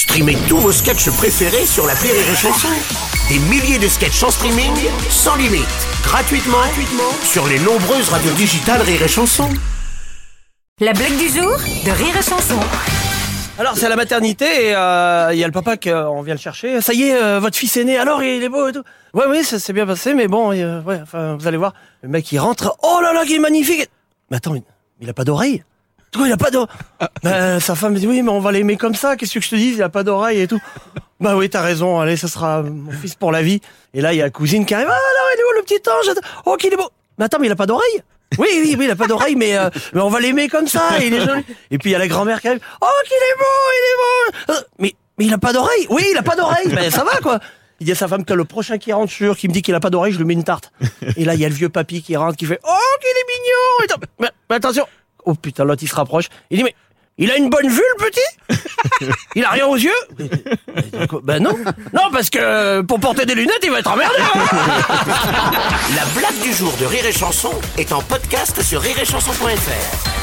Streamez tous vos sketchs préférés sur la Rire et Chanson. Des milliers de sketchs en streaming, sans limite, gratuitement, gratuitement sur les nombreuses radios digitales Rire et Chanson. La blague du jour de Rire et Chanson. Alors c'est à la maternité et euh, il y a le papa qu'on vient le chercher. Ça y est, euh, votre fils est né. Alors il est beau et tout. Ouais oui, ça s'est bien passé, mais bon, euh, ouais, enfin vous allez voir. Le mec il rentre. Oh là là, qu'il est magnifique. Mais attends, il, il a pas d'oreille. Il a pas d'oreille Ben, Sa femme dit oui, mais on va l'aimer comme ça. Qu'est-ce que je te dis Il a pas d'oreille et tout. Bah oui, t'as raison. Allez, ça sera mon fils pour la vie. Et là il y a la cousine qui arrive. Ah là, il est où le petit ange? Oh qu'il est beau. Mais attends, mais il a pas d'oreille. Oui, oui, oui, il a pas d'oreille, mais, euh, mais on va l'aimer comme ça, il est joli. Et puis il y a la grand-mère qui arrive. Oh, qu'il est beau, il est beau. Euh, Mais, mais il a pas d'oreille. Oui, il a pas d'oreille. Mais ça va, quoi. Il dit à sa femme que le prochain qui rentre sur, qui me dit qu'il a pas d'oreille, je lui mets une tarte. Et là, il y a le vieux papy qui rentre, qui fait, oh, qu'il est mignon. Et attends, mais, mais attention. Oh putain, l'autre, il se rapproche. Il dit, mais, il a une bonne vue, le petit Il a rien aux yeux Ben non. Non, parce que pour porter des lunettes, il va être emmerdé. hein. La blague du jour de Rire et Chanson est en podcast sur rireetchanson.fr.